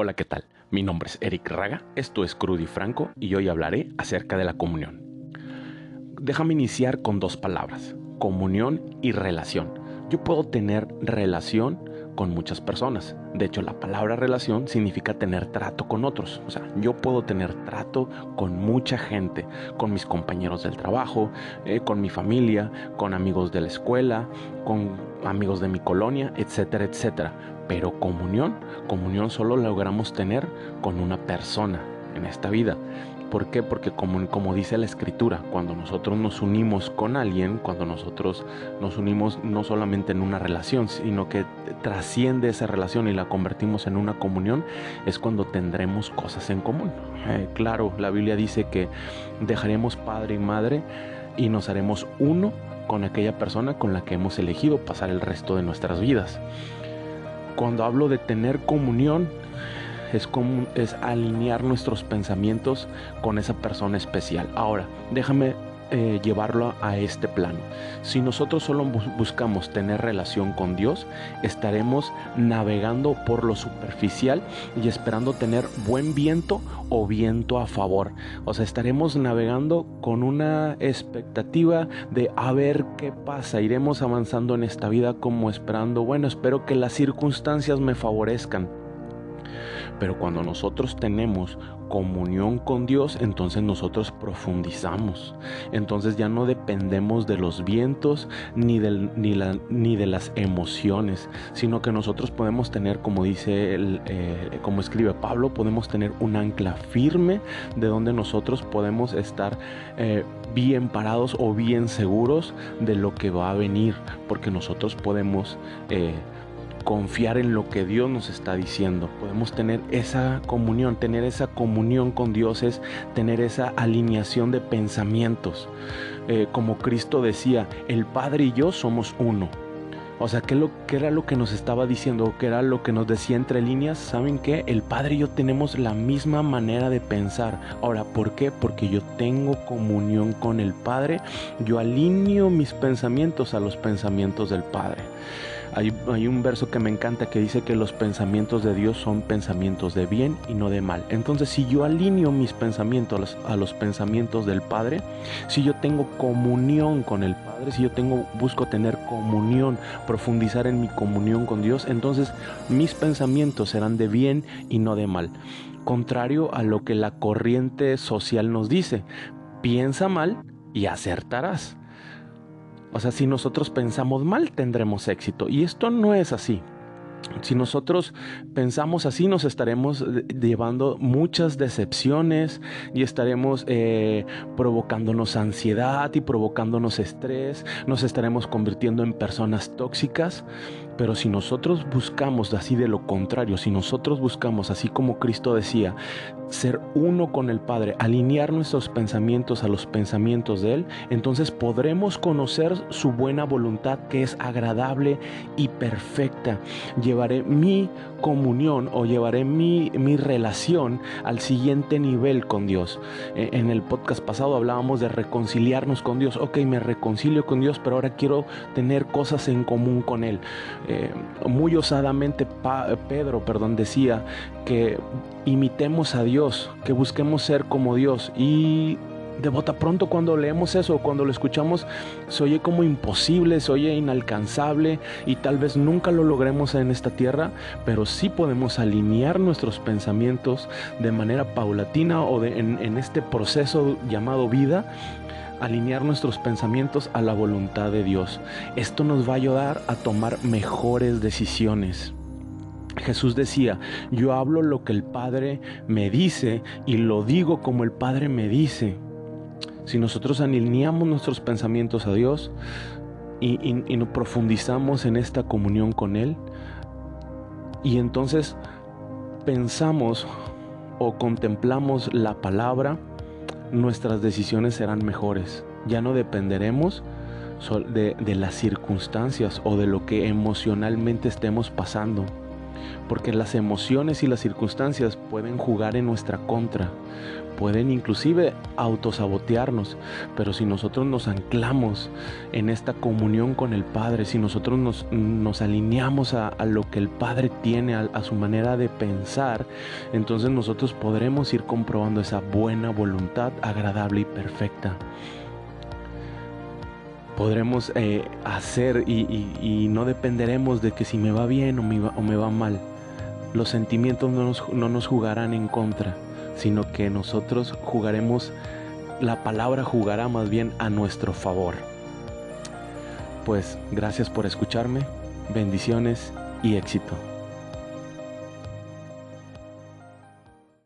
Hola, ¿qué tal? Mi nombre es Eric Raga, esto es Crudy Franco y hoy hablaré acerca de la comunión. Déjame iniciar con dos palabras, comunión y relación. Yo puedo tener relación con muchas personas. De hecho, la palabra relación significa tener trato con otros. O sea, yo puedo tener trato con mucha gente, con mis compañeros del trabajo, eh, con mi familia, con amigos de la escuela, con amigos de mi colonia, etcétera, etcétera. Pero comunión, comunión solo logramos tener con una persona en esta vida. ¿Por qué? Porque como, como dice la escritura, cuando nosotros nos unimos con alguien, cuando nosotros nos unimos no solamente en una relación, sino que trasciende esa relación y la convertimos en una comunión, es cuando tendremos cosas en común. Eh, claro, la Biblia dice que dejaremos padre y madre y nos haremos uno con aquella persona con la que hemos elegido pasar el resto de nuestras vidas. Cuando hablo de tener comunión, es, como, es alinear nuestros pensamientos con esa persona especial. Ahora, déjame eh, llevarlo a este plano. Si nosotros solo buscamos tener relación con Dios, estaremos navegando por lo superficial y esperando tener buen viento o viento a favor. O sea, estaremos navegando con una expectativa de a ver qué pasa. Iremos avanzando en esta vida como esperando, bueno, espero que las circunstancias me favorezcan. Pero cuando nosotros tenemos comunión con Dios, entonces nosotros profundizamos. Entonces ya no dependemos de los vientos ni, ni, la, ni de las emociones, sino que nosotros podemos tener, como dice, el, eh, como escribe Pablo, podemos tener un ancla firme de donde nosotros podemos estar eh, bien parados o bien seguros de lo que va a venir, porque nosotros podemos... Eh, confiar en lo que Dios nos está diciendo. Podemos tener esa comunión, tener esa comunión con Dios es tener esa alineación de pensamientos. Eh, como Cristo decía, el Padre y yo somos uno. O sea, ¿qué, lo, ¿qué, era lo que nos estaba diciendo? ¿Qué era lo que nos decía entre líneas? ¿Saben qué? El Padre y yo tenemos la misma manera de pensar. Ahora, ¿por qué? Porque yo tengo comunión con el Padre. Yo alineo mis pensamientos a los pensamientos del Padre. Hay, un verso que me encanta que dice que los pensamientos de Dios son pensamientos de bien y no de mal. Entonces, si yo alineo mis pensamientos a los, pensamientos del Padre, si yo tengo comunión con el Padre, si yo busco tener comunión, profundizar en mi comunión con Dios, entonces mis pensamientos serán de bien y no de mal. Contrario a lo que la corriente social nos dice, piensa mal y acertarás. O sea, si nosotros pensamos mal, tendremos éxito. Y esto no es así. Si nosotros pensamos así, nos estaremos llevando muchas decepciones y estaremos eh, provocándonos ansiedad y provocándonos estrés, nos estaremos convirtiendo en personas tóxicas. Pero si nosotros buscamos así de lo contrario, si nosotros buscamos, así como Cristo decía, ser uno con el Padre, alinear nuestros pensamientos a los pensamientos de Él, entonces podremos conocer su buena voluntad que es agradable y perfecta. Llevaré mi comunión o llevaré mi, mi relación al siguiente nivel con Dios. E, en el podcast pasado hablábamos de reconciliarnos con Dios. Ok, me reconcilio con Dios, pero ahora quiero tener cosas en común con Él. Eh, muy osadamente Pedro, perdón, decía que imitemos a Dios, que busquemos ser como Dios. Y de bota pronto cuando leemos eso, cuando lo escuchamos, se oye como imposible, se oye inalcanzable y tal vez nunca lo logremos en esta tierra, pero sí podemos alinear nuestros pensamientos de manera paulatina o en, en este proceso llamado vida alinear nuestros pensamientos a la voluntad de Dios. Esto nos va a ayudar a tomar mejores decisiones. Jesús decía, yo hablo lo que el Padre me dice y lo digo como el Padre me dice. Si nosotros alineamos nuestros pensamientos a Dios y, y, nos profundizamos en esta comunión con Él, y entonces pensamos o contemplamos la palabra, nuestras decisiones serán mejores. Ya no dependeremos de, las circunstancias o de lo que emocionalmente estemos pasando. Porque las emociones y las circunstancias pueden jugar en nuestra contra, pueden inclusive autosabotearnos, pero si nosotros nos anclamos en esta comunión con el Padre, si nosotros nos, alineamos a, lo que el Padre tiene, a, su manera de pensar, entonces nosotros podremos ir comprobando esa buena voluntad agradable y perfecta podremos eh, hacer y, no dependeremos de que si me va bien o me va, o me va mal. Los sentimientos no nos, no nos jugarán en contra, sino que nosotros jugaremos, la palabra jugará más bien a nuestro favor. Pues gracias por escucharme, bendiciones y éxito.